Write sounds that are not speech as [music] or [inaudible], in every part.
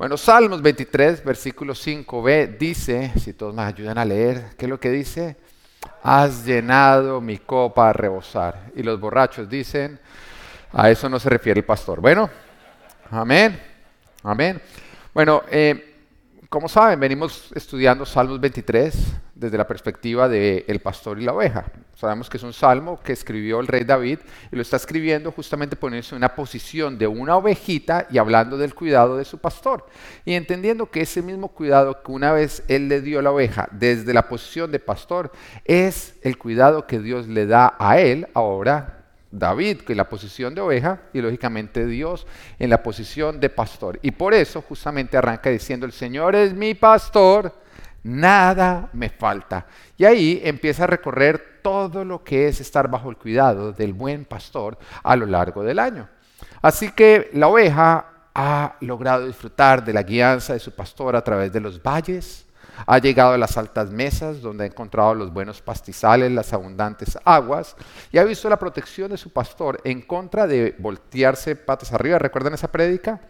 Bueno, Salmos 23, versículo 5b dice, si todos me ayudan a leer, ¿qué es lo que dice? Has llenado mi copa a rebosar. Y los borrachos dicen, a eso no se refiere el pastor. Bueno, amén, amén. Bueno, eh, como saben, venimos estudiando Salmos 23 desde la perspectiva del pastor y la oveja. Sabemos que es un salmo que escribió el rey David y lo está escribiendo justamente poniéndose en una posición de una ovejita y hablando del cuidado de su pastor. Y entendiendo que ese mismo cuidado que una vez él le dio a la oveja desde la posición de pastor es el cuidado que Dios le da a él ahora David en la posición de oveja y lógicamente Dios en la posición de pastor. Y por eso justamente arranca diciendo, el Señor es mi pastor, nada me falta. Y ahí empieza a recorrer todo lo que es estar bajo el cuidado del buen pastor a lo largo del año. Así que la oveja ha logrado disfrutar de la guianza de su pastor a través de los valles, ha llegado a las altas mesas donde ha encontrado los buenos pastizales, las abundantes aguas y ha visto la protección de su pastor en contra de voltearse patas arriba. ¿Recuerdan esa prédica?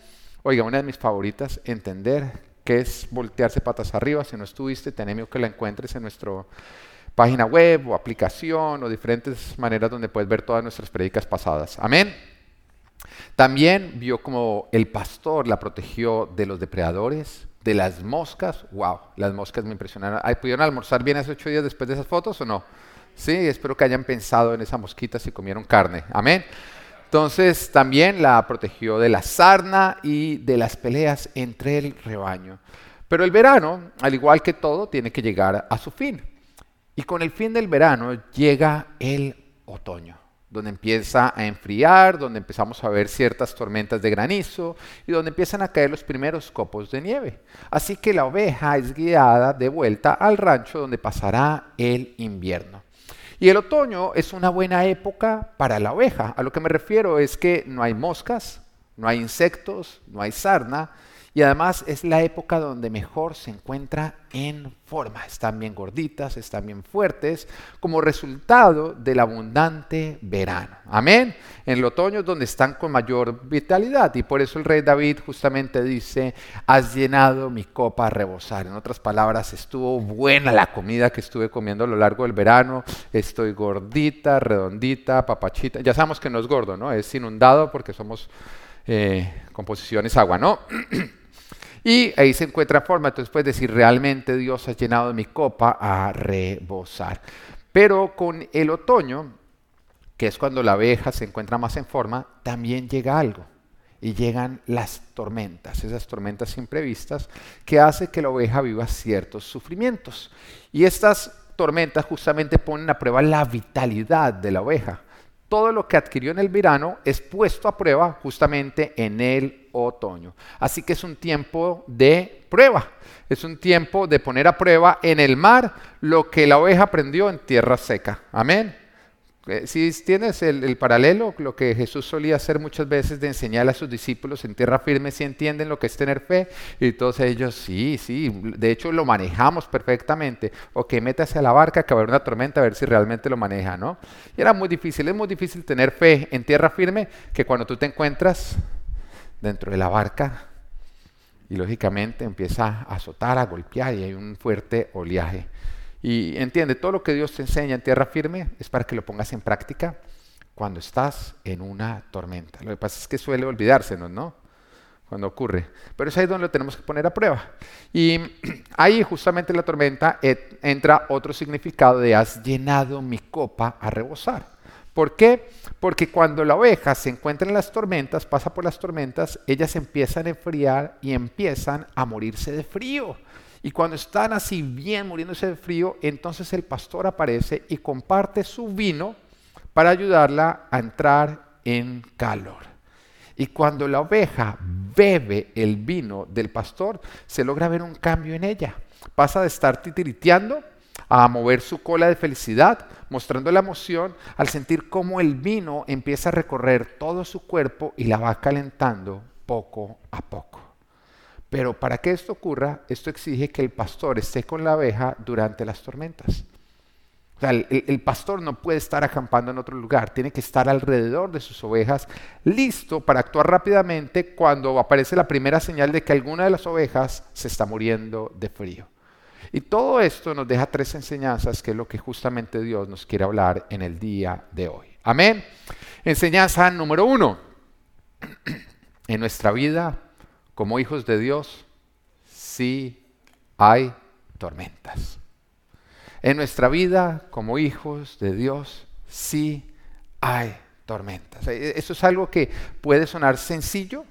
Oiga, una de mis favoritas, entender qué es voltearse patas arriba. Si no estuviste, tenemos que la encuentres en nuestra página web o aplicación o diferentes maneras donde puedes ver todas nuestras prédicas pasadas. Amén. También vio como el pastor la protegió de los depredadores, de las moscas, wow, las moscas me impresionaron. ¿Pudieron almorzar bien hace ocho días después de esas fotos o no? Sí, espero que hayan pensado en esa mosquita si comieron carne. Amén. Entonces también la protegió de la sarna y de las peleas entre el rebaño. Pero el verano, al igual que todo, tiene que llegar a su fin. Y con el fin del verano llega el otoño donde empieza a enfriar, donde empezamos a ver ciertas tormentas de granizo y donde empiezan a caer los primeros copos de nieve. Así que la oveja es guiada de vuelta al rancho donde pasará el invierno. Y el otoño es una buena época para la oveja. A lo que me refiero es que no hay moscas, no hay insectos, no hay sarna, y además es la época donde mejor se encuentra en forma. Están bien gorditas, están bien fuertes, como resultado del abundante verano. Amén. En el otoño es donde están con mayor vitalidad. Y por eso el rey David justamente dice, has llenado mi copa a rebosar. En otras palabras, estuvo buena la comida que estuve comiendo a lo largo del verano. Estoy gordita, redondita, papachita. Ya sabemos que no es gordo, ¿no? Es inundado porque somos eh, composiciones agua, ¿no? [clears throat] Y ahí se encuentra forma, entonces puedes decir, realmente Dios ha llenado mi copa a rebosar. Pero con el otoño, que es cuando la abeja se encuentra más en forma, también llega algo. Y llegan las tormentas, esas tormentas imprevistas que hace que la oveja viva ciertos sufrimientos. Y estas tormentas justamente ponen a prueba la vitalidad de la oveja todo lo que adquirió en el verano es puesto a prueba justamente en el otoño. Así que es un tiempo de prueba, es un tiempo de poner a prueba en el mar lo que la oveja aprendió en tierra seca. Amén. Eh, si tienes el, paralelo, lo que Jesús solía hacer muchas veces de enseñar a sus discípulos en tierra firme, si entienden lo que es tener fe, y todos ellos, sí, sí, de hecho lo manejamos perfectamente, o que métase a la barca que va a haber una tormenta a ver si realmente lo maneja, ¿no? Y era muy difícil, es muy difícil tener fe en tierra firme que cuando tú te encuentras dentro de la barca y lógicamente empieza a azotar, a golpear y hay un fuerte oleaje. Y entiende, todo lo que Dios te enseña en tierra firme es para que lo pongas en práctica cuando estás en una tormenta. Lo que pasa es que suele olvidársenos, ¿no? Cuando ocurre. Pero es ahí donde lo tenemos que poner a prueba. Y [clears throat] ahí justamente en la tormenta entra otro significado de has llenado mi copa a rebosar. ¿Por qué? Porque cuando la oveja se encuentra en las tormentas, pasa por las tormentas, ellas empiezan a enfriar y empiezan a morirse de frío. Y cuando están así bien muriéndose de frío, entonces el pastor aparece y comparte su vino para ayudarla a entrar en calor. Y cuando la oveja bebe el vino del pastor, se logra ver un cambio en ella. Pasa de estar titiriteando a mover su cola de felicidad, mostrando la emoción al sentir cómo el vino empieza a recorrer todo su cuerpo y la va calentando poco a poco. Pero para que esto ocurra, esto exige que el pastor esté con la abeja durante las tormentas. El, el, pastor no puede estar acampando en otro lugar, tiene que estar alrededor de sus ovejas, listo para actuar rápidamente cuando aparece la primera señal de que alguna de las ovejas se está muriendo de frío. Y todo esto nos deja tres enseñanzas, que es lo que justamente Dios nos quiere hablar en el día de hoy. Amén. Enseñanza número uno. [clears throat] En nuestra vida, como hijos de Dios, sí hay tormentas. En nuestra vida, como hijos de Dios, sí hay tormentas. E, eso es algo que puede sonar sencillo,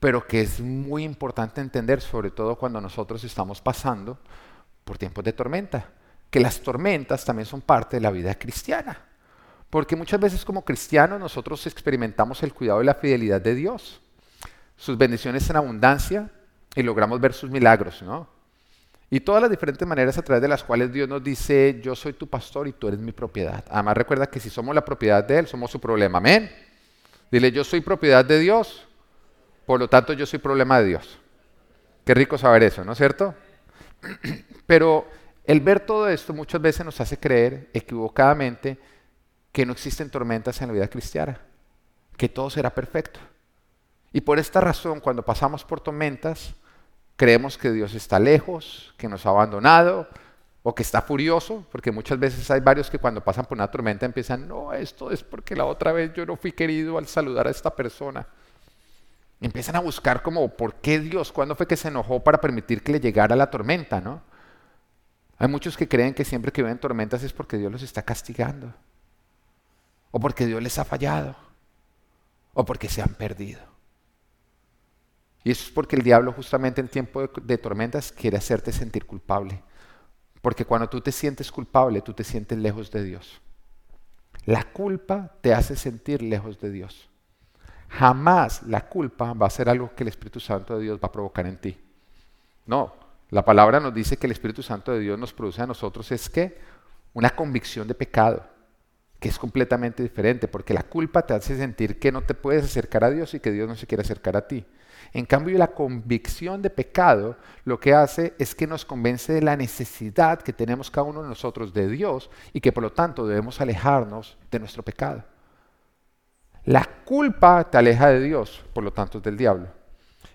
pero que es muy importante entender, sobre todo cuando nosotros estamos pasando por tiempos de tormenta, que las tormentas también son parte de la vida cristiana. Porque muchas veces como cristianos nosotros experimentamos el cuidado y la fidelidad de Dios, sus bendiciones en abundancia y logramos ver sus milagros, ¿no? Y todas las diferentes maneras a través de las cuales Dios nos dice, yo soy tu pastor y tú eres mi propiedad. Además recuerda que si somos la propiedad de Él, somos su problema. Amén. Dile, yo soy propiedad de Dios, por lo tanto yo soy problema de Dios. Qué rico saber eso, ¿no es cierto? [clears throat] Pero el ver todo esto muchas veces nos hace creer equivocadamente que no existen tormentas en la vida cristiana, que todo será perfecto. Y por esta razón, cuando pasamos por tormentas, creemos que Dios está lejos, que nos ha abandonado o que está furioso, porque muchas veces hay varios que cuando pasan por una tormenta empiezan, no, esto es porque la otra vez yo no fui querido al saludar a esta persona. empiezan a buscar como, ¿por qué Dios? ¿Cuándo fue que se enojó para permitir que le llegara la tormenta? ¿no? Hay muchos que creen que siempre que ven tormentas es porque Dios los está castigando o porque Dios les ha fallado, o porque se han perdido. Y eso es porque el diablo justamente en tiempo de, tormentas quiere hacerte sentir culpable. Porque cuando tú te sientes culpable, tú te sientes lejos de Dios. La culpa te hace sentir lejos de Dios. Jamás la culpa va a ser algo que el Espíritu Santo de Dios va a provocar en ti. No, la palabra nos dice que el Espíritu Santo de Dios nos produce a nosotros es que una convicción de pecado que es completamente diferente, porque la culpa te hace sentir que no te puedes acercar a Dios y que Dios no se quiere acercar a ti. En cambio, la convicción de pecado lo que hace es que nos convence de la necesidad que tenemos cada uno de nosotros de Dios y que por lo tanto debemos alejarnos de nuestro pecado. La culpa te aleja de Dios, por lo tanto es del diablo.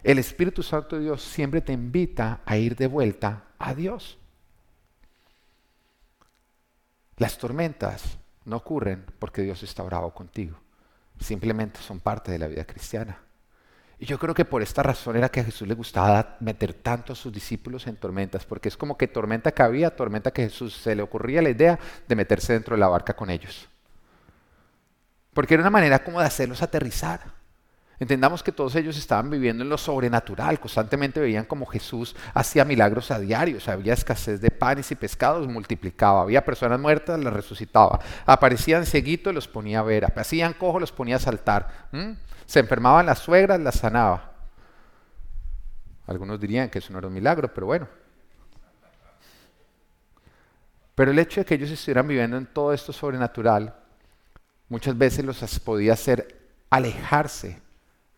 El Espíritu Santo de Dios siempre te invita a ir de vuelta a Dios. Las tormentas no ocurren porque Dios está bravo contigo. Simplemente son parte de la vida cristiana. Y yo creo que por esta razón era que a Jesús le gustaba meter tanto a sus discípulos en tormentas, porque es como que tormenta que había, tormenta que Jesús se le ocurría la idea de meterse dentro de la barca con ellos. Porque era una manera como de hacerlos aterrizar. Entendamos que todos ellos estaban viviendo en lo sobrenatural, constantemente veían como Jesús hacía milagros a diario, había escasez de panes y pescados, multiplicaba, había personas muertas, las resucitaba, aparecían ceguitos, los ponía a ver, hacían cojo, los ponía a saltar, se enfermaban las suegras, las sanaba. Algunos dirían que eso no era un milagro, pero bueno. Pero el hecho de que ellos estuvieran viviendo en todo esto sobrenatural, muchas veces los podía hacer alejarse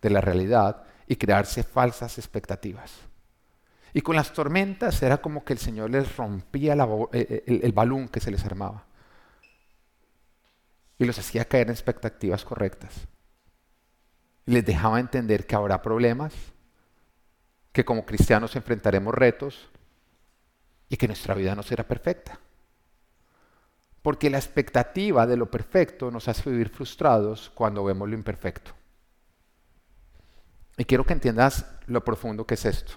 de la realidad y crearse falsas expectativas. Y con las tormentas era como que el Señor les rompía eh, eh, el, el balón que se les armaba. Y los hacía caer en expectativas correctas. Les dejaba entender que habrá problemas, que como cristianos enfrentaremos retos y que nuestra vida no será perfecta. Porque la expectativa de lo perfecto nos hace vivir frustrados cuando vemos lo imperfecto. Y quiero que entiendas lo profundo que es esto.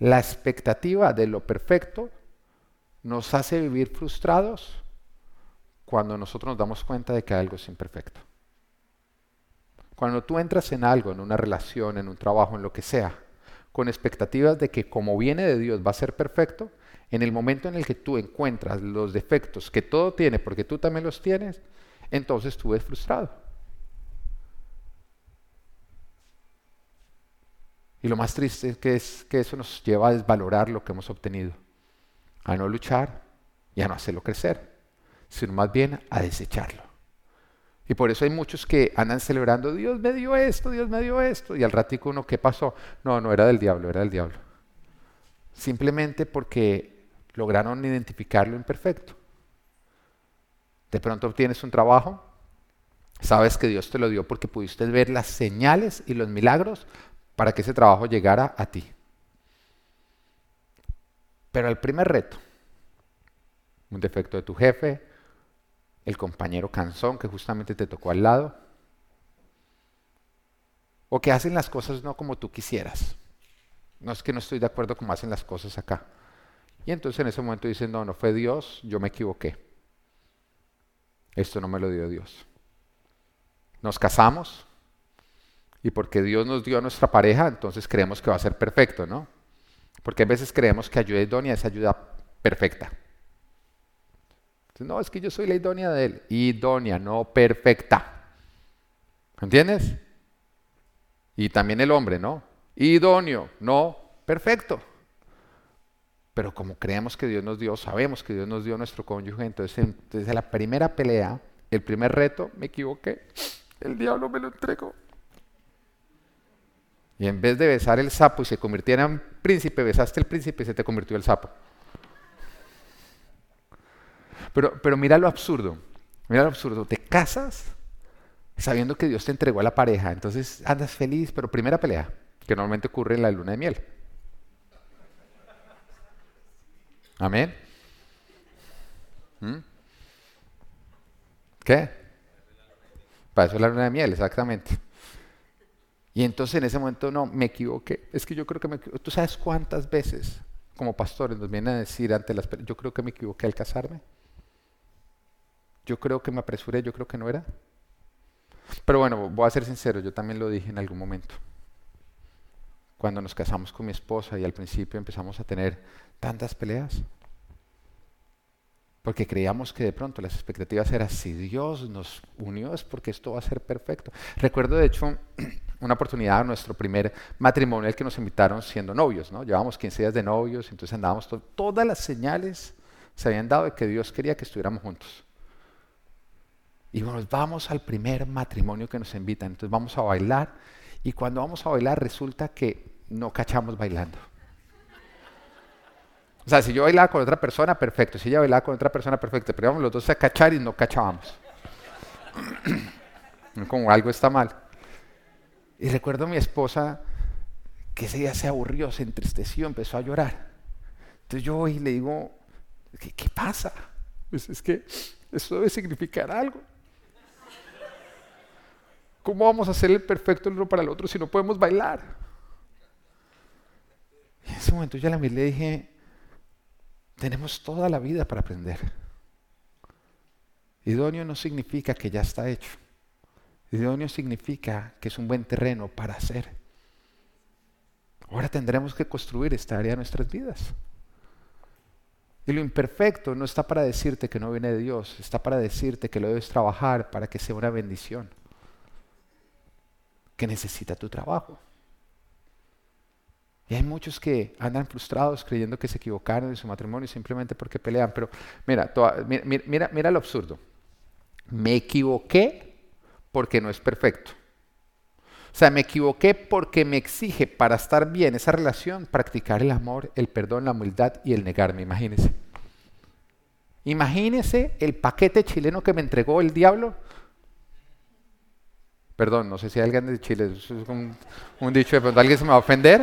La expectativa de lo perfecto nos hace vivir frustrados cuando nosotros nos damos cuenta de que algo es imperfecto. Cuando tú entras en algo, en una relación, en un trabajo, en lo que sea, con expectativas de que como viene de Dios va a ser perfecto, en el momento en el que tú encuentras los defectos que todo tiene, porque tú también los tienes, entonces tú eres frustrado. Y lo más triste es que, es que eso nos lleva a desvalorar lo que hemos obtenido, a no luchar y a no hacerlo crecer, sino más bien a desecharlo. Y por eso hay muchos que andan celebrando, Dios me dio esto, Dios me dio esto, y al ratico uno, ¿qué pasó? No, no era del diablo, era del diablo. Simplemente porque lograron identificar lo imperfecto. De pronto obtienes un trabajo, sabes que Dios te lo dio porque pudiste ver las señales y los milagros para que ese trabajo llegara a ti. Pero el primer reto, un defecto de tu jefe, el compañero cansón que justamente te tocó al lado, o que hacen las cosas no como tú quisieras. No es que no estoy de acuerdo con cómo hacen las cosas acá. Y entonces en ese momento dicen, no, no fue Dios, yo me equivoqué. Esto no me lo dio Dios. Nos casamos y porque Dios nos dio a nuestra pareja, entonces creemos que va a ser perfecto, ¿no? Porque a veces creemos que ayuda idónea es ayuda perfecta. No, es que yo soy la idónea de él. Idónea, no perfecta. ¿Entiendes? Y también el hombre, ¿no? Idóneo, no perfecto. Pero como creemos que Dios nos dio, sabemos que Dios nos dio nuestro cónyuge, entonces desde la primera pelea, el primer reto, me equivoqué, el diablo me lo entregó. Y en vez de besar el sapo y se convirtiera en príncipe, besaste el príncipe y se te convirtió el sapo. Pero, pero mira lo absurdo, mira lo absurdo, te casas sabiendo que Dios te entregó a la pareja, entonces andas feliz, pero primera pelea, que normalmente ocurre en la luna de miel. Amén. ¿Mm? ¿Qué? Para eso es la luna de miel, exactamente. Y entonces en ese momento no, me equivoqué. Es que yo creo que me equivoqué. ¿Tú sabes cuántas veces como pastores nos vienen a decir ante las... Yo creo que me equivoqué al casarme. Yo creo que me apresuré, yo creo que no era. Pero bueno, voy a ser sincero, yo también lo dije en algún momento. Cuando nos casamos con mi esposa y al principio empezamos a tener tantas peleas. Porque creíamos que de pronto las expectativas eran, si Dios nos unió es porque esto va a ser perfecto. Recuerdo de hecho [clears throat] una oportunidad, nuestro primer matrimonio, el que nos invitaron siendo novios, ¿no? Llevábamos 15 días de novios, entonces andábamos, todas las señales se habían dado de que Dios quería que estuviéramos juntos. Y nos vamos al primer matrimonio que nos invitan, entonces vamos a bailar, y cuando vamos a bailar resulta que no cachamos bailando. O sea, si yo bailaba con otra persona, perfecto. Si ella bailaba con otra persona, perfecto. Pero íbamos los dos a cachar y no cachábamos. [clears throat] Como algo está mal. Y recuerdo a mi esposa que ese día se aburrió, se entristeció, empezó a llorar. Entonces yo voy y le digo, ¿qué, pasa? Pues es que eso debe significar algo. ¿Cómo vamos a hacer el perfecto el uno para el otro si no podemos bailar? Y en ese momento yo la miré y le dije, tenemos toda la vida para aprender. Idóneo no significa que ya está hecho. Idóneo significa que es un buen terreno para hacer. Ahora tendremos que construir esta área de nuestras vidas. Y lo imperfecto no está para decirte que no viene de Dios, está para decirte que lo debes trabajar para que sea una bendición, que necesita tu trabajo. Y hay muchos que andan frustrados creyendo que se equivocaron en su matrimonio simplemente porque pelean. Pero mira, mira, mira, lo absurdo. Me equivoqué porque no es perfecto. O sea, me equivoqué porque me exige para estar bien esa relación practicar el amor, el perdón, la humildad y el negarme. Imagínese. Imagínese el paquete chileno que me entregó el diablo. Perdón, no sé si hay alguien de Chile, es un, un dicho, de pronto alguien se me va a ofender.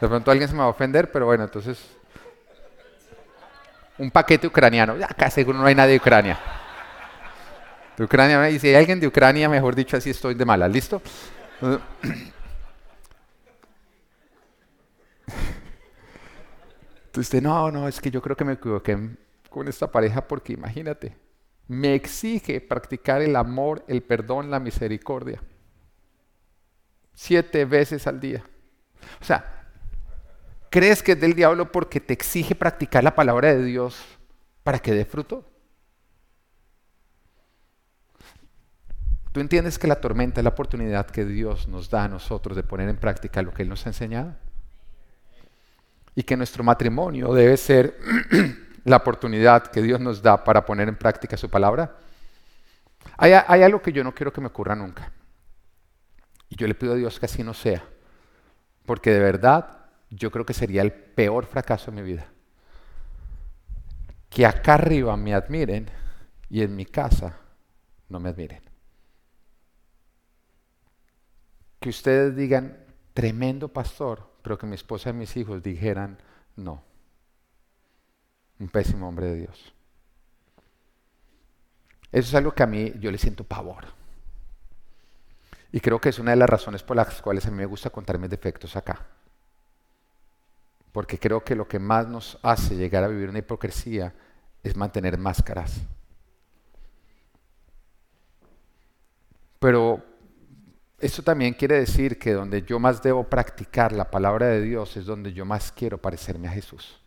De pronto alguien se me va a ofender, pero bueno, entonces un paquete ucraniano. Acá seguro no hay nadie de Ucrania. De Ucrania, y si hay alguien de Ucrania, mejor dicho, así estoy de mala, ¿listo? Entonces, no, no, es que yo creo que me equivoqué con esta pareja porque imagínate, me exige practicar el amor, el perdón, la misericordia. Siete veces al día. O sea, ¿crees que es del diablo porque te exige practicar la palabra de Dios para que dé fruto? ¿Tú entiendes que la tormenta es la oportunidad que Dios nos da a nosotros de poner en práctica lo que Él nos ha enseñado? Y que nuestro matrimonio debe ser [clears throat] la oportunidad que Dios nos da para poner en práctica su palabra. Hay, algo que yo no quiero que me ocurra nunca. Y yo le pido a Dios que así no sea. Porque de verdad yo creo que sería el peor fracaso de mi vida. Que acá arriba me admiren y en mi casa no me admiren. Que ustedes digan, tremendo pastor, pero que mi esposa y mis hijos dijeran, no, un pésimo hombre de Dios. Eso es algo que a mí yo le siento pavor. Y creo que es una de las razones por las cuales a mí me gusta contar mis defectos acá. Porque creo que lo que más nos hace llegar a vivir una hipocresía es mantener máscaras. Pero eso también quiere decir que donde yo más debo practicar la palabra de Dios es donde yo más quiero parecerme a Jesús.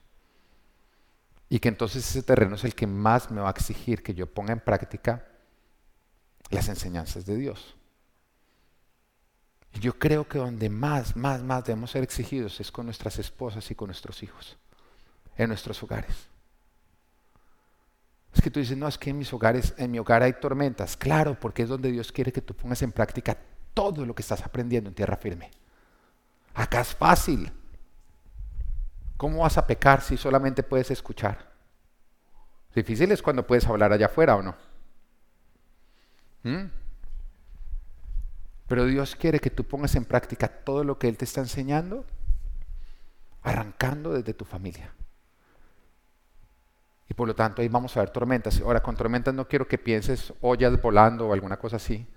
Y que entonces ese terreno es el que más me va a exigir que yo ponga en práctica las enseñanzas de Dios. Y yo creo que donde más, más, más debemos ser exigidos es con nuestras esposas y con nuestros hijos, en nuestros hogares. Es que tú dices, no, es que en mis hogares, en mi hogar hay tormentas. Claro, porque es donde Dios quiere que tú pongas en práctica todo lo que estás aprendiendo en tierra firme. Acá es fácil. ¿Cómo vas a pecar si solamente puedes escuchar? Difícil es cuando puedes hablar allá afuera o no. ¿Mm? Pero Dios quiere que tú pongas en práctica todo lo que Él te está enseñando, arrancando desde tu familia. Y por lo tanto ahí vamos a ver tormentas. Ahora, con tormentas no quiero que pienses ollas volando o alguna cosa así,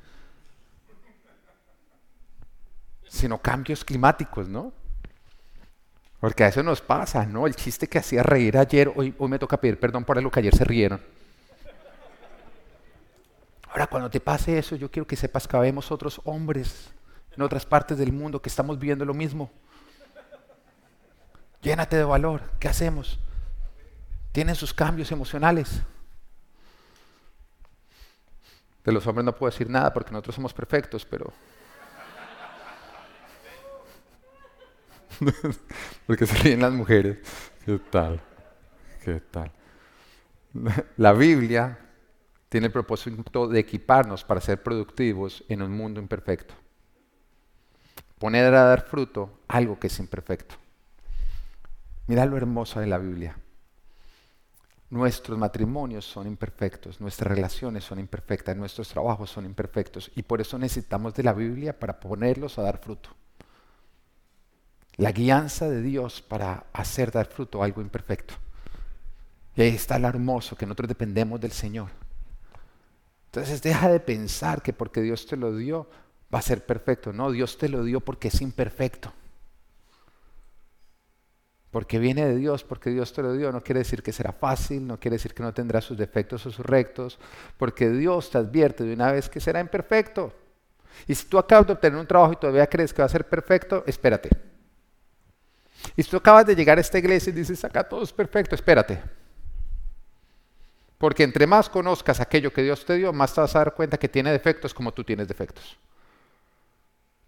sino cambios climáticos, ¿no? Porque a eso nos pasa, ¿no? El chiste que hacía reír ayer, hoy, hoy me toca pedir perdón por lo que ayer se rieron. Ahora, cuando te pase eso, yo quiero que sepas que habemos otros hombres en otras partes del mundo que estamos viviendo lo mismo. Llénate de valor. ¿Qué hacemos? Tienen sus cambios emocionales. De los hombres no puedo decir nada porque nosotros somos perfectos, pero [laughs] Porque se ríen las mujeres. ¿Qué tal? ¿Qué tal? La Biblia tiene el propósito de equiparnos para ser productivos en un mundo imperfecto. Poner a dar fruto algo que es imperfecto. Mira lo hermoso de la Biblia. Nuestros matrimonios son imperfectos, nuestras relaciones son imperfectas, nuestros trabajos son imperfectos y por eso necesitamos de la Biblia para ponerlos a dar fruto la guianza de Dios para hacer dar fruto algo imperfecto. Y ahí está lo hermoso, que nosotros dependemos del Señor. Entonces deja de pensar que porque Dios te lo dio va a ser perfecto. No, Dios te lo dio porque es imperfecto. Porque viene de Dios, porque Dios te lo dio, no quiere decir que será fácil, no quiere decir que no tendrá sus defectos o sus rectos, porque Dios te advierte de una vez que será imperfecto. Y si tú acabas de obtener un trabajo y todavía crees que va a ser perfecto, espérate. Y si tú acabas de llegar a esta iglesia y dices, acá todo es perfecto, espérate. Porque entre más conozcas aquello que Dios te dio, más te vas a dar cuenta que tiene defectos como tú tienes defectos.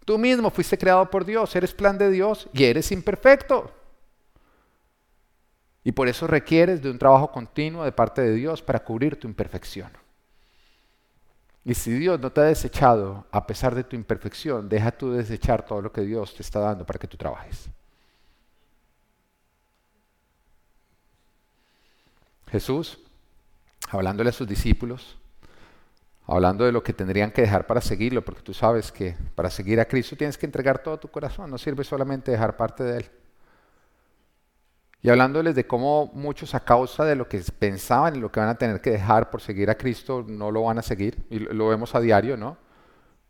Tú mismo fuiste creado por Dios, eres plan de Dios y eres imperfecto. Y por eso requieres de un trabajo continuo de parte de Dios para cubrir tu imperfección. Y si Dios no te ha desechado a pesar de tu imperfección, deja tú desechar todo lo que Dios te está dando para que tú trabajes. Jesús, hablándole a sus discípulos, hablando de lo que tendrían que dejar para seguirlo, porque tú sabes que para seguir a Cristo tienes que entregar todo tu corazón, no sirve solamente dejar parte de Él. Y hablándoles de cómo muchos a causa de lo que pensaban y lo que van a tener que dejar por seguir a Cristo no lo van a seguir, y lo vemos a diario, ¿no?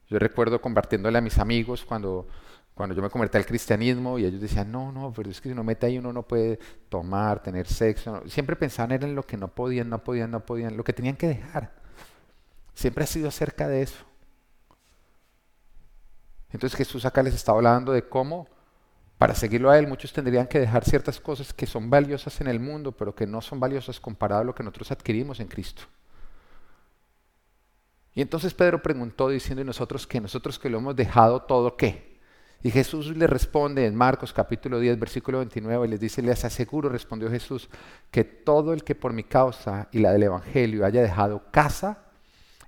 Yo recuerdo compartiéndole a mis amigos cuando cuando yo me convertí al cristianismo y ellos decían, no, no, pero es que si no mete ahí uno no puede tomar, tener sexo. Siempre pensaban en lo que no podían, no podían, no podían, lo que tenían que dejar. Siempre ha sido acerca de eso. Entonces Jesús acá les está hablando de cómo para seguirlo a Él muchos tendrían que dejar ciertas cosas que son valiosas en el mundo, pero que no son valiosas comparado a lo que nosotros adquirimos en Cristo. Y entonces Pedro preguntó diciendo, ¿y nosotros que nosotros que lo hemos dejado todo qué? Y Jesús le responde en Marcos capítulo 10, versículo 29, y les dice, les aseguro, respondió Jesús, que todo el que por mi causa y la del Evangelio haya dejado casa,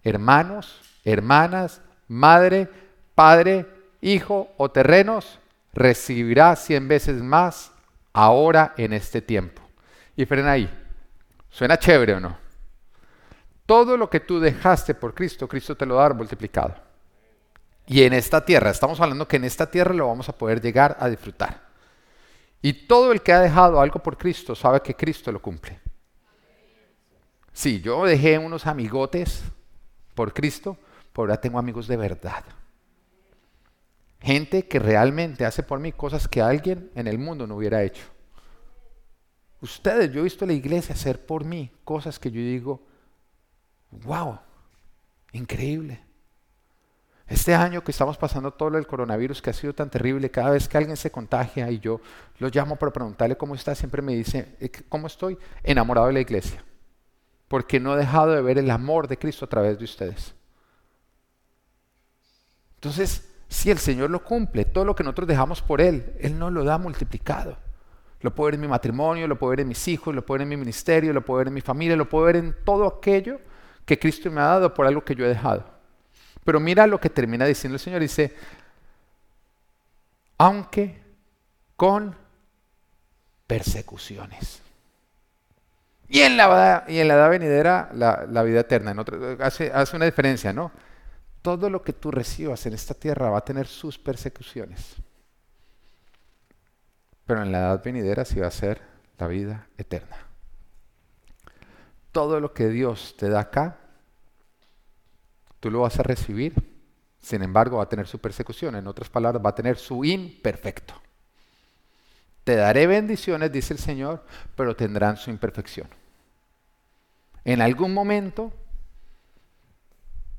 hermanos, hermanas, madre, padre, hijo o terrenos, recibirá cien veces más ahora en este tiempo. Y frena ahí. ¿Suena chévere o no? Todo lo que tú dejaste por Cristo, Cristo te lo va a dar multiplicado. Y en esta tierra, estamos hablando que en esta tierra lo vamos a poder llegar a disfrutar. Y todo el que ha dejado algo por Cristo sabe que Cristo lo cumple. Sí, yo dejé unos amigotes por Cristo, pero ahora tengo amigos de verdad. Gente que realmente hace por mí cosas que alguien en el mundo no hubiera hecho. Ustedes, yo he visto a la iglesia hacer por mí cosas que yo digo, wow, increíble. Este año que estamos pasando todo el coronavirus que ha sido tan terrible, cada vez que alguien se contagia y yo lo llamo para preguntarle cómo está, siempre me dice, eh, ¿cómo estoy? Enamorado de la iglesia. Porque no he dejado de ver el amor de Cristo a través de ustedes. Entonces, si el Señor lo cumple, todo lo que nosotros dejamos por Él, Él nos lo da multiplicado. Lo puedo ver en mi matrimonio, lo puedo ver en mis hijos, lo puedo ver en mi ministerio, lo puedo ver en mi familia, lo puedo ver en todo aquello que Cristo me ha dado por algo que yo he dejado. Pero mira lo que termina diciendo el Señor. Dice, aunque con persecuciones. Y en la, y en la edad venidera, la, vida eterna. hace, hace una diferencia, ¿no? Todo lo que tú recibas en esta tierra va a tener sus persecuciones. Pero en la edad venidera sí va a ser la vida eterna. Todo lo que Dios te da acá, lo vas a recibir. Sin embargo, va a tener su persecución. En otras palabras, va a tener su imperfecto. Te daré bendiciones, dice el Señor, pero tendrán su imperfección. En algún momento,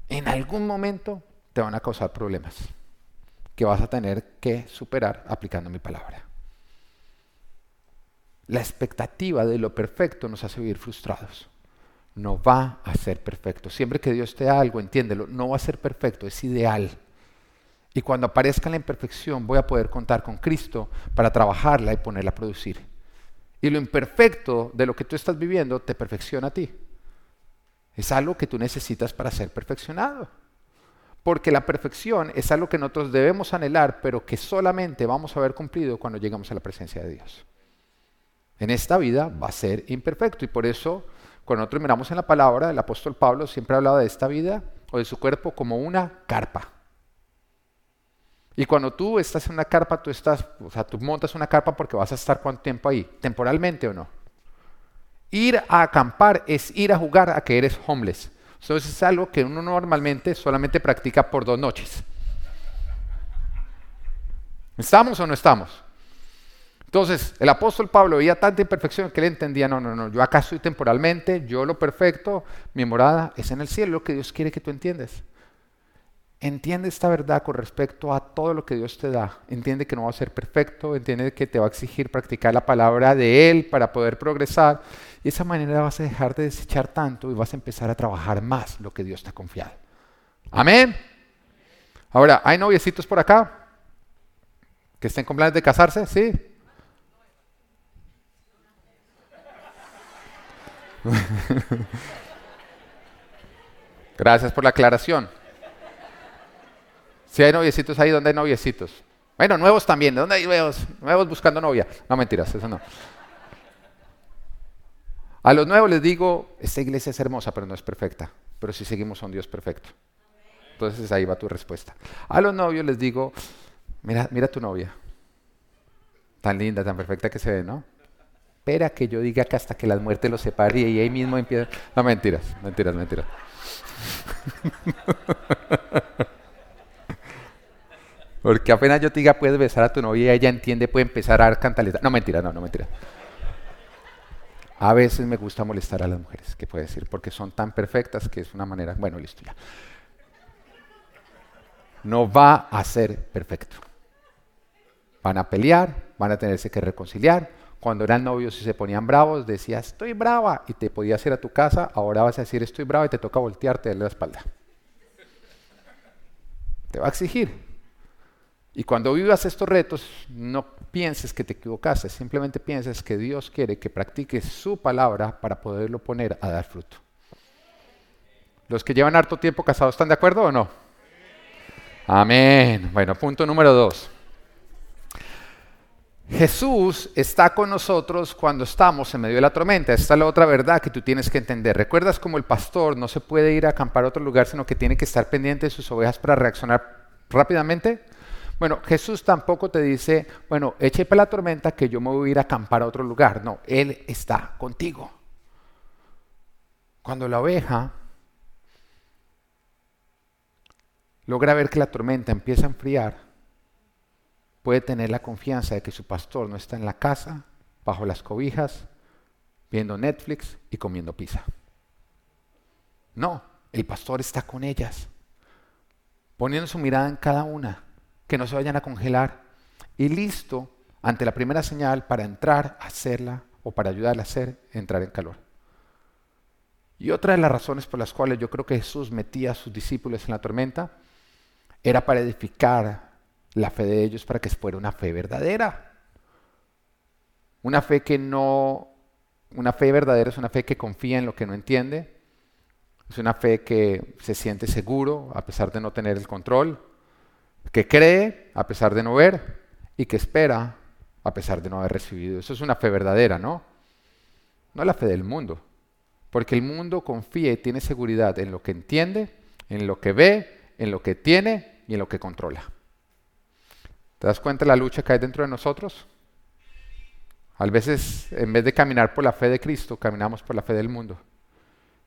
en algún momento te van a causar problemas que vas a tener que superar aplicando mi palabra. La expectativa de lo perfecto nos hace vivir frustrados. No va a ser perfecto. Siempre que Dios te da algo, entiéndelo, no va a ser perfecto, es ideal. Y cuando aparezca la imperfección, voy a poder contar con Cristo para trabajarla y ponerla a producir. Y lo imperfecto de lo que tú estás viviendo te perfecciona a ti. Es algo que tú necesitas para ser perfeccionado. Porque la perfección es algo que nosotros debemos anhelar, pero que solamente vamos a haber cumplido cuando llegamos a la presencia de Dios en esta vida va a ser imperfecto. Y por eso, cuando nosotros miramos en la palabra, el apóstol Pablo siempre hablaba de esta vida o de su cuerpo como una carpa. Y cuando tú estás en una carpa, tú estás, o sea, tú montas una carpa porque vas a estar cuánto tiempo ahí, temporalmente o no. Ir a acampar es ir a jugar a que eres homeless. Entonces es algo que uno normalmente solamente practica por dos noches. ¿Estamos o no estamos? Entonces, el apóstol Pablo veía tanta imperfección que él entendía, no, no, no, yo acá estoy temporalmente, yo lo perfecto, mi morada es en el cielo, lo que Dios quiere que tú entiendas. Entiende esta verdad con respecto a todo lo que Dios te da. Entiende que no va a ser perfecto, entiende que te va a exigir practicar la palabra de Él para poder progresar. Y de esa manera vas a dejar de desechar tanto y vas a empezar a trabajar más lo que Dios te ha confiado. Amén. Ahora, ¿hay noviecitos por acá? ¿Que estén con planes de casarse? Sí. [laughs] Gracias por la aclaración. Si hay noviecitos ahí, ¿dónde hay noviecitos? Bueno, nuevos también. ¿Dónde hay nuevos? Nuevos buscando novia. No, mentiras, eso no. A los nuevos les digo, esta iglesia es hermosa, pero no es perfecta. Pero si seguimos a un Dios perfecto. Entonces ahí va tu respuesta. A los novios les digo, mira, mira tu novia. Tan linda, tan perfecta que se ve, ¿no? Espera que yo diga que hasta que las muertes los separe y ahí mismo empieza. No, mentiras, mentiras, mentiras. [laughs] Porque apenas yo te diga puedes besar a tu novia y ella entiende, puede empezar a dar. No, mentira, no, no, mentira. A veces me gusta molestar a las mujeres, ¿qué puede decir? Porque son tan perfectas que es una manera. Bueno, listo ya. No va a ser perfecto. Van a pelear, van a tenerse que reconciliar, cuando eran novios y se ponían bravos, decías, estoy brava, y te podías ir a tu casa, ahora vas a decir, estoy brava, y te toca voltearte, darle la espalda. Te va a exigir. Y cuando vivas estos retos, no pienses que te equivocaste, simplemente pienses que Dios quiere que practiques su palabra para poderlo poner a dar fruto. ¿Los que llevan harto tiempo casados están de acuerdo o no? Amén. Bueno, punto número dos. Jesús está con nosotros cuando estamos en medio de la tormenta. Esta es la otra verdad que tú tienes que entender. ¿Recuerdas como el pastor no se puede ir a acampar a otro lugar, sino que tiene que estar pendiente de sus ovejas para reaccionar rápidamente? Bueno, Jesús tampoco te dice, bueno, eche para la tormenta que yo me voy a ir a acampar a otro lugar. No, Él está contigo. Cuando la oveja logra ver que la tormenta empieza a enfriar, puede tener la confianza de que su pastor no está en la casa, bajo las cobijas, viendo Netflix y comiendo pizza. No, el pastor está con ellas, poniendo su mirada en cada una, que no se vayan a congelar y listo ante la primera señal para entrar a hacerla o para ayudarla a hacer entrar en calor. Y otra de las razones por las cuales yo creo que Jesús metía a sus discípulos en la tormenta era para edificar la fe de ellos para que fuera una fe verdadera. Una fe que no, una fe verdadera es una fe que confía en lo que no entiende. Es una fe que se siente seguro a pesar de no tener el control, que cree a pesar de no ver y que espera a pesar de no haber recibido. Eso es una fe verdadera, ¿no? No la fe del mundo, porque el mundo confía y tiene seguridad en lo que entiende, en lo que ve, en lo que tiene y en lo que controla. ¿Te das cuenta de la lucha que hay dentro de nosotros? A veces, en vez de caminar por la fe de Cristo, caminamos por la fe del mundo.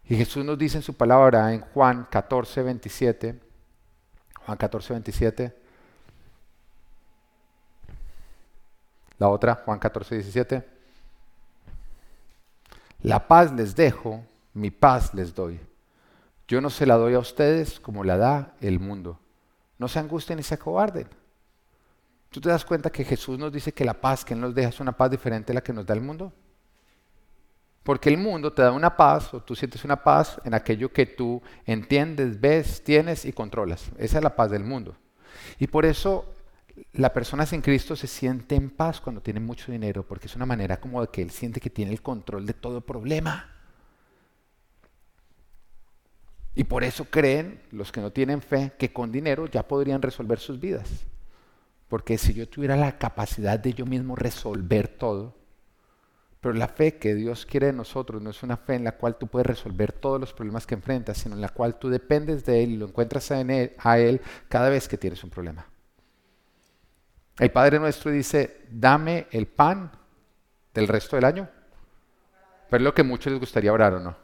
Y Jesús nos dice en su palabra en Juan 14, 27, Juan 14, 27, la otra, Juan 14, 17, la paz les dejo, mi paz les doy. Yo no se la doy a ustedes como la da el mundo. No se angustien ni se acobarden. ¿Tú te das cuenta que Jesús nos dice que la paz que Él nos deja es una paz diferente a la que nos da el mundo? Porque el mundo te da una paz o tú sientes una paz en aquello que tú entiendes, ves, tienes y controlas. Esa es la paz del mundo. Y por eso la persona sin Cristo se siente en paz cuando tiene mucho dinero, porque es una manera como de que él siente que tiene el control de todo problema. Y por eso creen los que no tienen fe que con dinero ya podrían resolver sus vidas. Porque si yo tuviera la capacidad de yo mismo resolver todo, pero la fe que Dios quiere de nosotros no es una fe en la cual tú puedes resolver todos los problemas que enfrentas, sino en la cual tú dependes de Él y lo encuentras en él, a Él cada vez que tienes un problema. El Padre nuestro dice, dame el pan del resto del año. Pero es lo que a muchos les gustaría orar o no.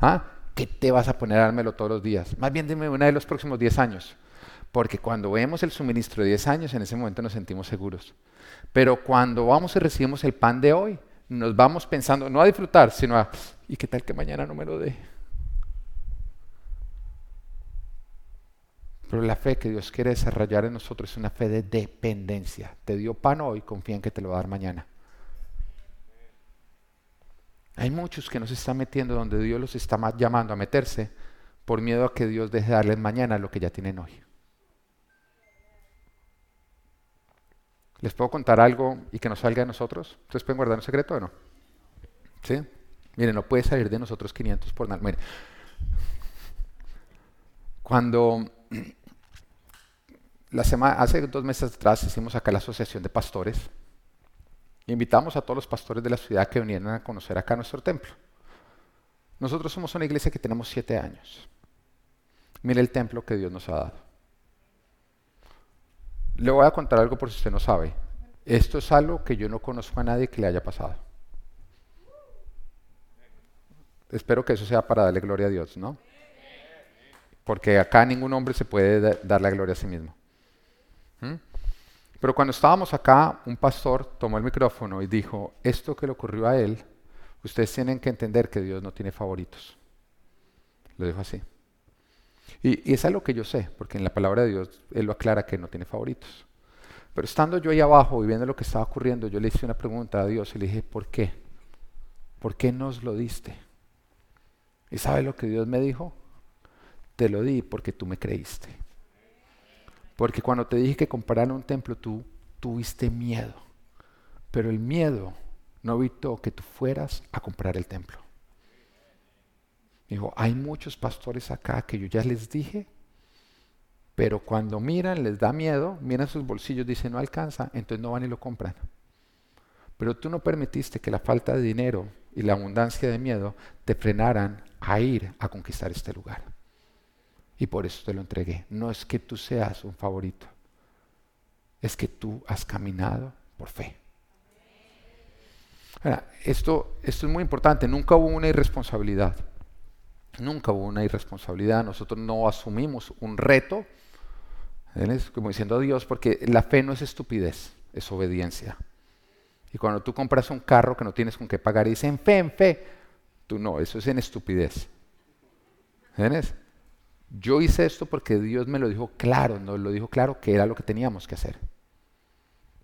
¿Ah? ¿Qué te vas a poner a dármelo todos los días? Más bien dime una de los próximos 10 años. Porque cuando vemos el suministro de 10 años, en ese momento nos sentimos seguros. Pero cuando vamos y recibimos el pan de hoy, nos vamos pensando, no a disfrutar, sino a, ¿y qué tal que mañana no me lo dé? Pero la fe que Dios quiere desarrollar en nosotros es una fe de dependencia. Te dio pan hoy, confía en que te lo va a dar mañana. Hay muchos que nos están metiendo donde Dios los está llamando a meterse por miedo a que Dios deje de darles mañana lo que ya tienen hoy. ¿Les puedo contar algo y que no salga de nosotros? ¿Ustedes pueden guardar un secreto o no? ¿Sí? Miren, no puede salir de nosotros 500 por nada. Miren, cuando la semana, hace dos meses atrás hicimos acá la asociación de pastores, invitamos a todos los pastores de la ciudad que vinieran a conocer acá nuestro templo. Nosotros somos una iglesia que tenemos siete años. Mire el templo que Dios nos ha dado. Le voy a contar algo por si usted no sabe. Esto es algo que yo no conozco a nadie que le haya pasado. Espero que eso sea para darle gloria a Dios, ¿no? Porque acá ningún hombre se puede dar la gloria a sí mismo. ¿Mm? Pero cuando estábamos acá, un pastor tomó el micrófono y dijo, esto que le ocurrió a él, ustedes tienen que entender que Dios no tiene favoritos. Lo dijo así. Y, es algo que yo sé, porque en la palabra de Dios Él lo aclara que no tiene favoritos. Pero estando yo ahí abajo y viendo lo que estaba ocurriendo, yo le hice una pregunta a Dios y le dije, ¿por qué? ¿Por qué nos lo diste? ¿Y sabe lo que Dios me dijo? Te lo di porque tú me creíste. Porque cuando te dije que compraran un templo, tú tuviste miedo. Pero el miedo no evitó que tú fueras a comprar el templo. Dijo, hay muchos pastores acá que yo ya les dije, pero cuando miran les da miedo, miran sus bolsillos, dicen no alcanza, entonces no van y lo compran. Pero tú no permitiste que la falta de dinero y la abundancia de miedo te frenaran a ir a conquistar este lugar. Y por eso te lo entregué. No es que tú seas un favorito, es que tú has caminado por fe. Ahora, esto, esto es muy importante. Nunca hubo una irresponsabilidad. Nunca hubo una irresponsabilidad. Nosotros no asumimos un reto, como diciendo a Dios, porque la fe no es estupidez, es obediencia. Y cuando tú compras un carro que no tienes con qué pagar y dicen fe, en fe, tú no, eso es en estupidez. ¿Entiendes? Yo hice esto porque Dios me lo dijo claro, nos lo dijo claro que era lo que teníamos que hacer.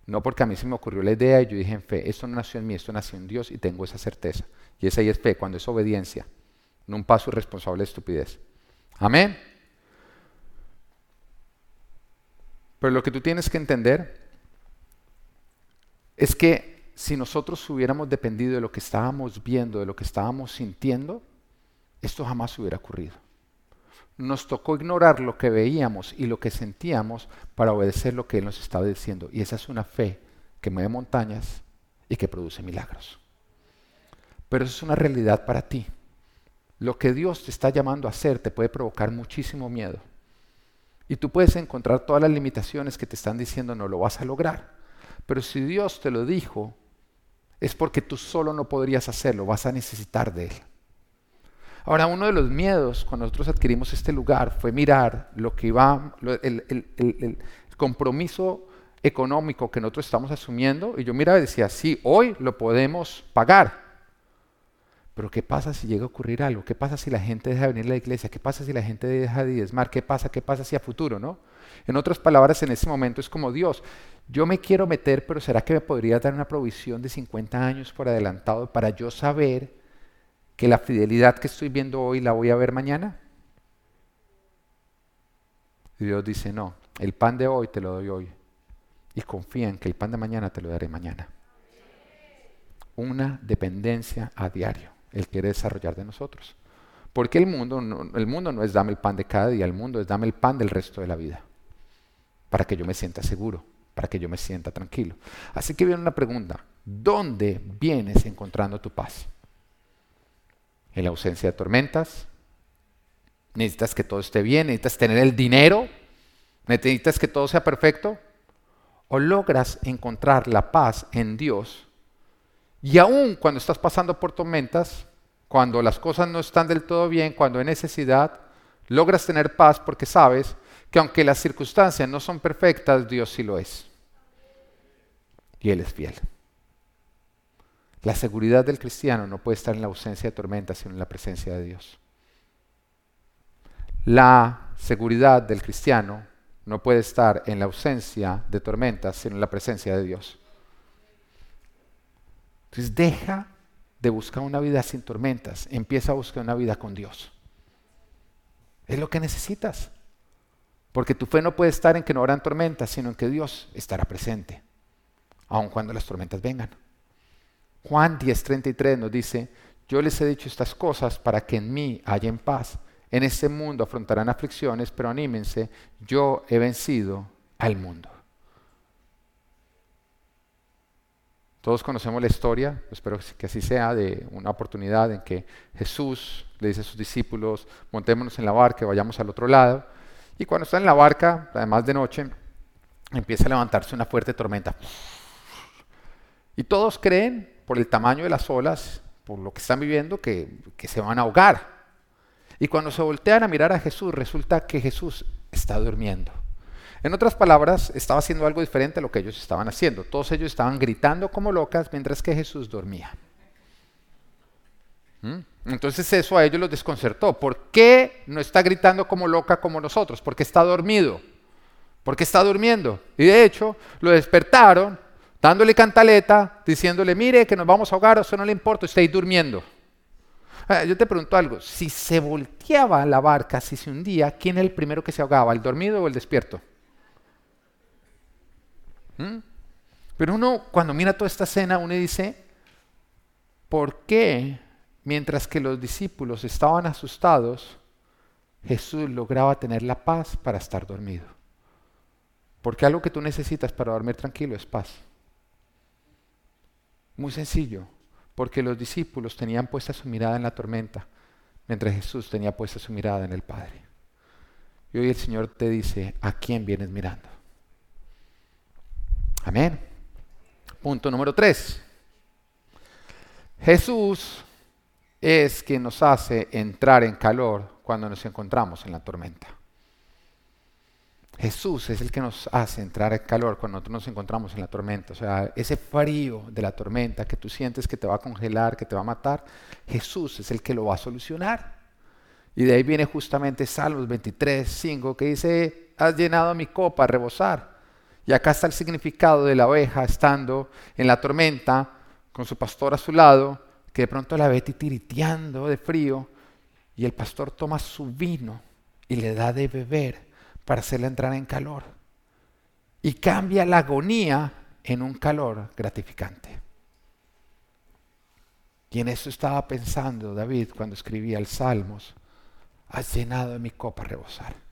No porque a mí se me ocurrió la idea y yo dije en fe, esto no nació en mí, esto nació en Dios y tengo esa certeza. Y esa ahí es fe, cuando es obediencia, no un paso irresponsable de estupidez. Amén. Pero lo que tú tienes que entender es que si nosotros hubiéramos dependido de lo que estábamos viendo, de lo que estábamos sintiendo, esto jamás hubiera ocurrido. Nos tocó ignorar lo que veíamos y lo que sentíamos para obedecer lo que Él nos estaba diciendo. Y esa es una fe que mueve montañas y que produce milagros. Pero eso es una realidad para ti. Lo que Dios te está llamando a hacer te puede provocar muchísimo miedo. Y tú puedes encontrar todas las limitaciones que te están diciendo no lo vas a lograr. Pero si Dios te lo dijo, es porque tú solo no podrías hacerlo, vas a necesitar de Él. Ahora, uno de los miedos cuando nosotros adquirimos este lugar fue mirar lo que iba, el, el, compromiso económico que nosotros estamos asumiendo, y yo miraba y decía, sí, hoy lo podemos pagar. Pero ¿qué pasa si llega a ocurrir algo? ¿Qué pasa si la gente deja de venir a la iglesia? ¿Qué pasa si la gente deja de diezmar? ¿Qué pasa? ¿Qué pasa si a futuro, no? En otras palabras, en ese momento es como Dios, yo me quiero meter, pero ¿será que me podría dar una provisión de 50 años por adelantado para yo saber que la fidelidad que estoy viendo hoy la voy a ver mañana? Y Dios dice, no, el pan de hoy te lo doy hoy. Y confía en que el pan de mañana te lo daré mañana. Una dependencia a diario. Él quiere desarrollar de nosotros. Porque el mundo, el mundo no es dame el pan de cada día, el mundo es dame el pan del resto de la vida. Para que yo me sienta seguro para que yo me sienta tranquilo. Así que viene una pregunta, ¿dónde vienes encontrando tu paz? ¿En la ausencia de tormentas? ¿Necesitas que todo esté bien? ¿Necesitas tener el dinero? ¿Necesitas que todo sea perfecto? ¿O logras encontrar la paz en Dios? Y aún cuando estás pasando por tormentas, cuando las cosas no están del todo bien, cuando hay necesidad, logras tener paz porque sabes que aunque las circunstancias no son perfectas, Dios sí lo es. Y Él es fiel. La seguridad del cristiano no puede estar en la ausencia de tormentas, sino en la presencia de Dios. La seguridad del cristiano no puede estar en la ausencia de tormentas, sino en la presencia de Dios. Entonces deja de buscar una vida sin tormentas, empieza a buscar una vida con Dios. Es lo que necesitas. Porque tu fe no puede estar en que no habrán tormentas, sino en que Dios estará presente, aun cuando las tormentas vengan. Juan 10:33 nos dice, yo les he dicho estas cosas para que en mí haya paz. En este mundo afrontarán aflicciones, pero anímense, yo he vencido al mundo. Todos conocemos la historia, espero que así sea, de una oportunidad en que Jesús le dice a sus discípulos, montémonos en la barca vayamos al otro lado. Y cuando está en la barca, además de noche, empieza a levantarse una fuerte tormenta. Y todos creen, por el tamaño de las olas, por lo que están viviendo, que, que se van a ahogar. Y cuando se voltean a mirar a Jesús, resulta que Jesús está durmiendo. En otras palabras, estaba haciendo algo diferente a lo que ellos estaban haciendo. Todos ellos estaban gritando como locas mientras que Jesús dormía. ¿Mm? Entonces eso a ellos los desconcertó. ¿Por qué no está gritando como loca como nosotros? Porque está dormido. Porque está durmiendo. Y de hecho lo despertaron dándole cantaleta, diciéndole, mire que nos vamos a ahogar, eso no le importa, está ahí durmiendo. Ah, yo te pregunto algo, si se volteaba la barca, si se hundía, ¿quién es el primero que se ahogaba, el dormido o el despierto? ¿Mm? Pero uno, cuando mira toda esta escena, uno dice, ¿por qué Mientras que los discípulos estaban asustados, Jesús lograba tener la paz para estar dormido. Porque algo que tú necesitas para dormir tranquilo es paz. Muy sencillo, porque los discípulos tenían puesta su mirada en la tormenta, mientras Jesús tenía puesta su mirada en el Padre. Y hoy el Señor te dice, ¿a quién vienes mirando? Amén. Punto número tres. Jesús es quien nos hace entrar en calor cuando nos encontramos en la tormenta. Jesús es el que nos hace entrar en calor cuando nosotros nos encontramos en la tormenta. O sea, ese frío de la tormenta que tú sientes que te va a congelar, que te va a matar, Jesús es el que lo va a solucionar. Y de ahí viene justamente Salmos 23, 5, que dice, has llenado mi copa a rebosar. Y acá está el significado de la oveja estando en la tormenta con su pastor a su lado, que de pronto la ve titiriteando de frío, y el pastor toma su vino y le da de beber para hacerla entrar en calor. Y cambia la agonía en un calor gratificante. Y en eso estaba pensando David cuando escribía el Salmos. Has llenado de mi copa a rebosar.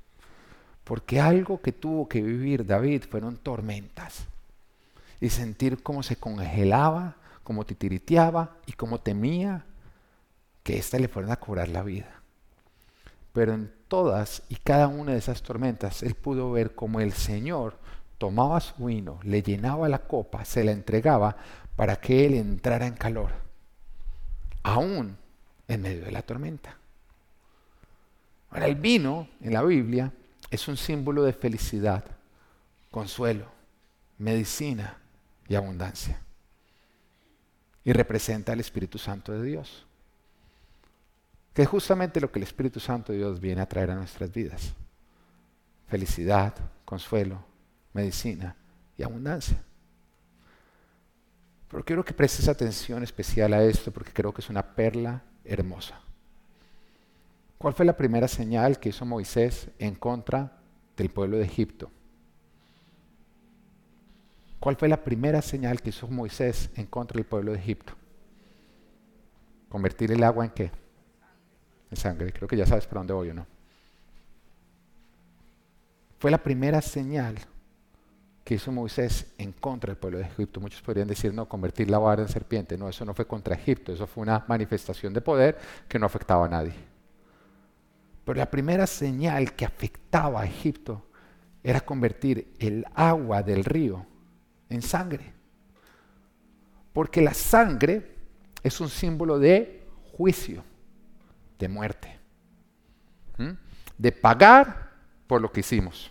Porque algo que tuvo que vivir David fueron tormentas. Y sentir cómo se congelaba, cómo titiriteaba y cómo temía que ésta le fueran a cobrar la vida. Pero en todas y cada una de esas tormentas, él pudo ver cómo el Señor tomaba su vino, le llenaba la copa, se la entregaba para que él entrara en calor, aún en medio de la tormenta. Ahora, el vino en la Biblia es un símbolo de felicidad, consuelo, medicina y abundancia. Y representa al Espíritu Santo de Dios que es justamente lo que el Espíritu Santo de Dios viene a traer a nuestras vidas. Felicidad, consuelo, medicina y abundancia. Pero quiero que prestes atención especial a esto porque creo que es una perla hermosa. ¿Cuál fue la primera señal que hizo Moisés en contra del pueblo de Egipto? ¿Cuál fue la primera señal que hizo Moisés en contra del pueblo de Egipto? ¿Convertir el agua en qué? en sangre. Creo que ya sabes para dónde voy o no. Fue la primera señal que hizo Moisés en contra del pueblo de Egipto. Muchos podrían decir, no, convertir la vara en serpiente. No, eso no fue contra Egipto, eso fue una manifestación de poder que no afectaba a nadie. Pero la primera señal que afectaba a Egipto era convertir el agua del río en sangre. Porque la sangre es un símbolo de juicio de muerte, de pagar por lo que hicimos.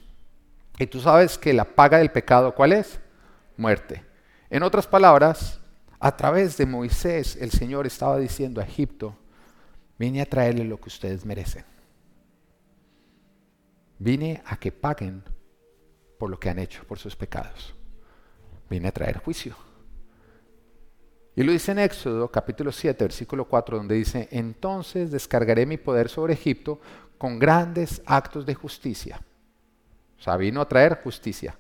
Y tú sabes que la paga del pecado, ¿cuál es? Muerte. En otras palabras, a través de Moisés, el Señor estaba diciendo a Egipto, vine a traerle lo que ustedes merecen. Vine a que paguen por lo que han hecho, por sus pecados. Vine a traer juicio. Y lo dice en Éxodo capítulo 7, versículo 4, donde dice, entonces descargaré mi poder sobre Egipto con grandes actos de justicia. O sea, vino a traer justicia.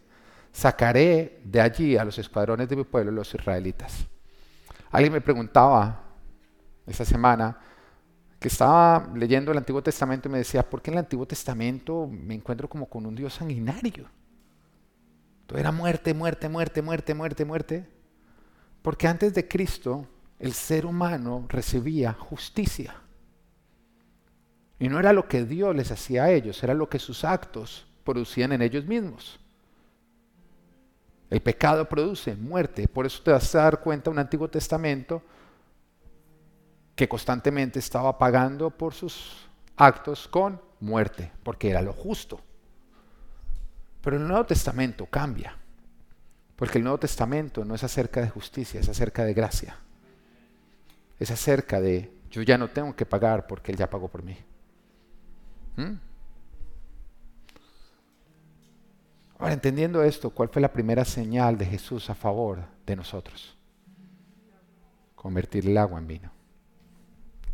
Sacaré de allí a los escuadrones de mi pueblo, los israelitas. Alguien me preguntaba esta semana que estaba leyendo el Antiguo Testamento y me decía, ¿por qué en el Antiguo Testamento me encuentro como con un Dios sanguinario? Todo era muerte, muerte, muerte, muerte, muerte, muerte. Porque antes de Cristo el ser humano recibía justicia. Y no era lo que Dios les hacía a ellos, era lo que sus actos producían en ellos mismos. El pecado produce muerte, por eso te vas a dar cuenta un Antiguo Testamento que constantemente estaba pagando por sus actos con muerte, porque era lo justo. Pero el Nuevo Testamento cambia. Porque el Nuevo Testamento no es acerca de justicia, es acerca de gracia. Es acerca de yo ya no tengo que pagar porque Él ya pagó por mí. ¿Mm? Ahora, entendiendo esto, ¿cuál fue la primera señal de Jesús a favor de nosotros? Convertir el agua en vino.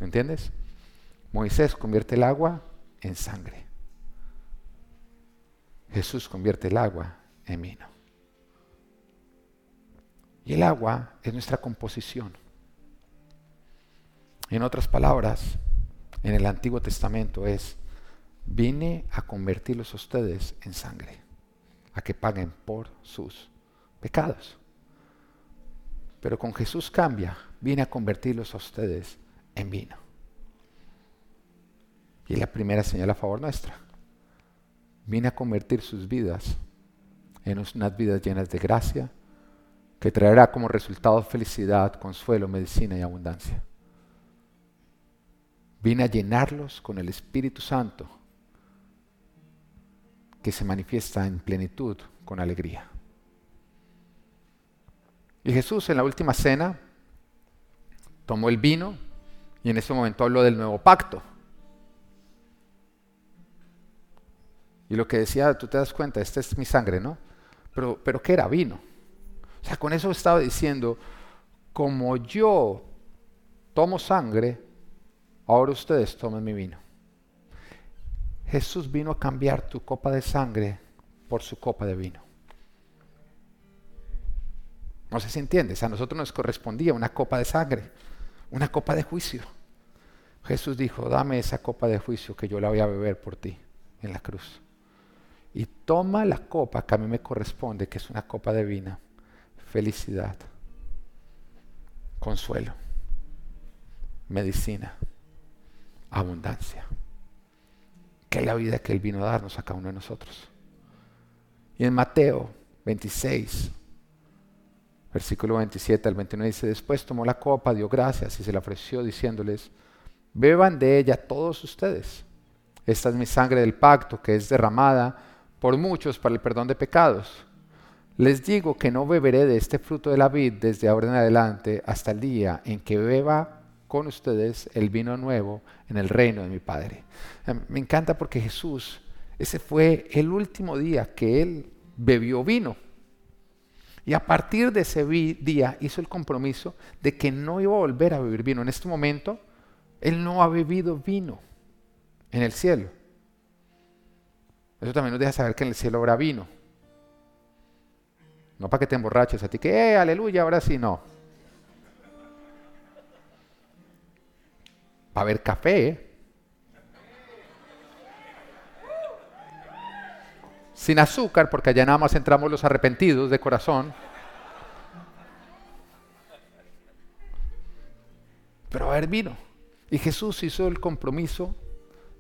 ¿Entiendes? Moisés convierte el agua en sangre. Jesús convierte el agua en vino. Y el agua es nuestra composición. En otras palabras, en el Antiguo Testamento es, vine a convertirlos a ustedes en sangre, a que paguen por sus pecados. pero con Jesús cambia. Viene a convertirlos a ustedes en vino. Y es la primera señal a favor nuestra. Viene a convertir sus vidas en unas vidas llenas de gracia, que traerá como resultado felicidad, consuelo, medicina y abundancia. Vine a llenarlos con el Espíritu Santo, que se manifiesta en plenitud con alegría. Y Jesús en la última cena tomó el vino y en ese momento habló del nuevo pacto. Y lo que decía, tú te das cuenta, esta es mi sangre, ¿no? Pero, pero ¿qué era? Vino. O sea, con eso estaba diciendo, como yo tomo sangre, ahora ustedes tomen mi vino. Jesús vino a cambiar tu copa de sangre por su copa de vino. No sé si entiendes, a nosotros nos correspondía una copa de sangre, una copa de juicio. Jesús dijo, dame esa copa de juicio que yo la voy a beber por ti en la cruz. Y toma la copa que a mí me corresponde, que es una copa de vino, felicidad, consuelo, medicina, abundancia, que es la vida que Él vino a darnos a cada uno de nosotros. Y en Mateo 26, versículo 27 al 29 dice, después tomó la copa, dio gracias y se la ofreció diciéndoles, beban de ella todos ustedes. Esta es mi sangre del pacto que es derramada por muchos para el perdón de pecados. Les digo que no beberé de este fruto de la vid desde ahora en adelante hasta el día en que beba con ustedes el vino nuevo en el reino de mi Padre. Em, me encanta porque Jesús, ese fue el último día que él bebió vino. Y a partir de ese día hizo el compromiso de que no iba a volver a beber vino. En este momento, él no ha bebido vino en el cielo. Eso también nos deja saber que en el cielo habrá vino. No para que te emborraches a ti, que, eh, aleluya, ahora sí, no. Para ver café. ¿eh? sin azúcar, porque allá nada más entramos los arrepentidos de corazón. Pero a ver vino. Y Jesús hizo el compromiso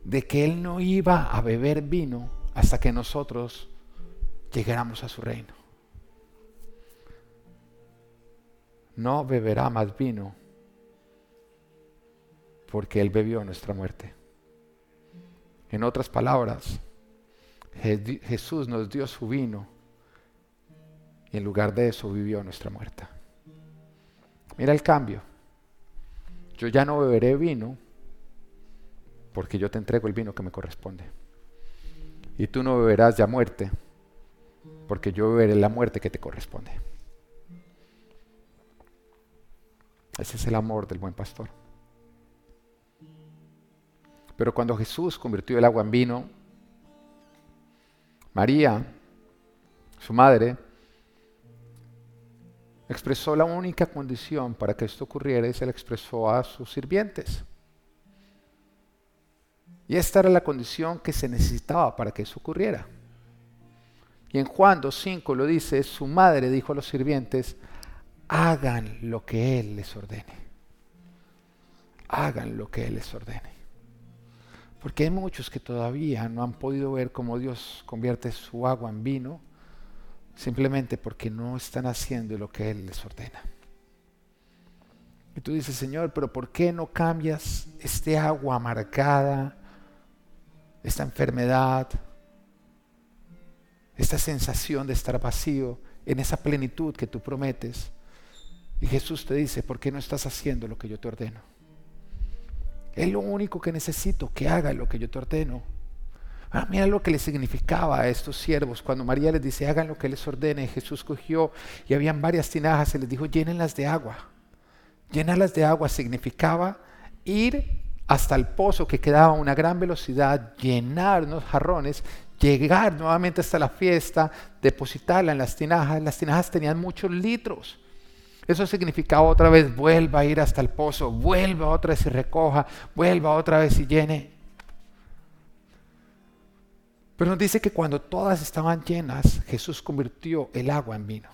de que Él no iba a beber vino hasta que nosotros llegáramos a su reino. No beberá más vino porque Él bebió nuestra muerte. En otras palabras, Jesús nos dio su vino y en lugar de eso vivió nuestra muerte. Mira el cambio. Yo ya no beberé vino porque yo te entrego el vino que me corresponde. Y tú no beberás ya muerte porque yo beberé la muerte que te corresponde. Ese es el amor del buen pastor. Pero cuando Jesús convirtió el agua en vino, María, su madre, expresó la única condición para que esto ocurriera y se la expresó a sus sirvientes. Y esta era la condición que se necesitaba para que eso ocurriera. Y en Juan 2.5 lo dice, su madre dijo a los sirvientes, hagan lo que Él les ordene. Hagan lo que Él les ordene. Porque hay muchos que todavía no han podido ver cómo Dios convierte su agua en vino, simplemente porque no están haciendo lo que Él les ordena. Y tú dices, Señor, pero ¿por qué no cambias este agua amargada, esta enfermedad, esta sensación de estar vacío en esa plenitud que tú prometes? Y Jesús te dice, ¿por qué no estás haciendo lo que yo te ordeno? Es lo único que necesito, que haga lo que yo te ordeno. Ah, mira lo que le significaba a estos siervos. Cuando María les dice, hagan lo que les ordene, Jesús cogió y habían varias tinajas y les dijo, llénenlas de agua. Llenarlas de agua significaba ir hasta el pozo que quedaba a una gran velocidad, llenar unos jarrones, llegar nuevamente hasta la fiesta, depositarla en las tinajas. Las tinajas tenían muchos litros. Eso significaba otra vez, vuelva a ir hasta el pozo, vuelva otra vez y recoja, vuelva otra vez y llene. Pero nos dice que cuando todas estaban llenas, Jesús convirtió el agua en vino.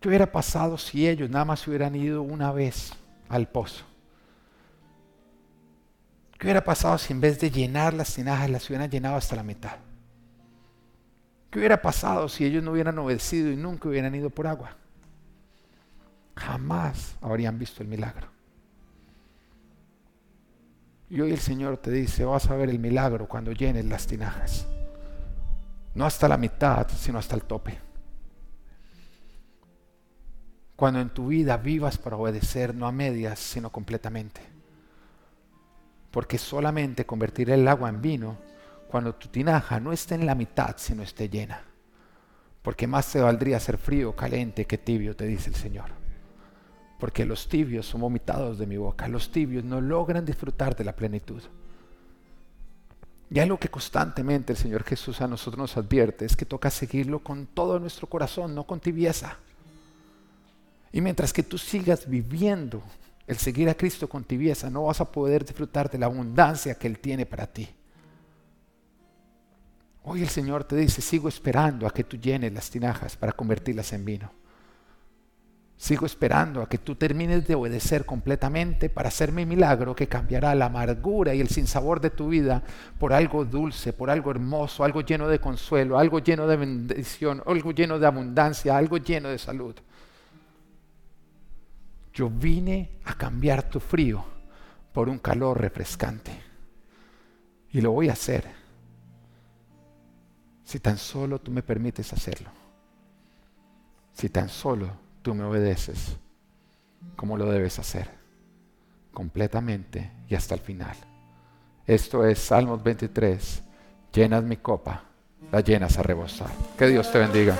¿Qué hubiera pasado si ellos nada más hubieran ido una vez al pozo? ¿Qué hubiera pasado si en vez de llenar las tinajas las hubieran llenado hasta la mitad? ¿Qué hubiera pasado si ellos no hubieran obedecido y nunca hubieran ido por agua? Jamás habrían visto el milagro. Y hoy el Señor te dice, vas a ver el milagro cuando llenes las tinajas. No hasta la mitad, sino hasta el tope. Cuando en tu vida vivas para obedecer, no a medias, sino completamente. Porque solamente convertir el agua en vino cuando tu tinaja no esté en la mitad, sino esté llena. Porque más te valdría ser frío o caliente que tibio, te dice el Señor. Porque los tibios son vomitados de mi boca. Los tibios no logran disfrutar de la plenitud. Y algo que constantemente el Señor Jesús a nosotros nos advierte es que toca seguirlo con todo nuestro corazón, no con tibieza. Y mientras que tú sigas viviendo el seguir a Cristo con tibieza, no vas a poder disfrutar de la abundancia que Él tiene para ti. Hoy el Señor te dice, sigo esperando a que tú llenes las tinajas para convertirlas en vino. Sigo esperando a que tú termines de obedecer completamente para hacer mi milagro que cambiará la amargura y el sinsabor de tu vida por algo dulce, por algo hermoso, algo lleno de consuelo, algo lleno de bendición, algo lleno de abundancia, algo lleno de salud. Yo vine a cambiar tu frío por un calor refrescante. Y lo voy a hacer si tan solo tú me permites hacerlo. Si tan solo tú me obedeces como lo debes hacer, completamente y hasta el final. Esto es Salmos 23. Llenas mi copa, la llenas a rebosar. Que Dios te bendiga.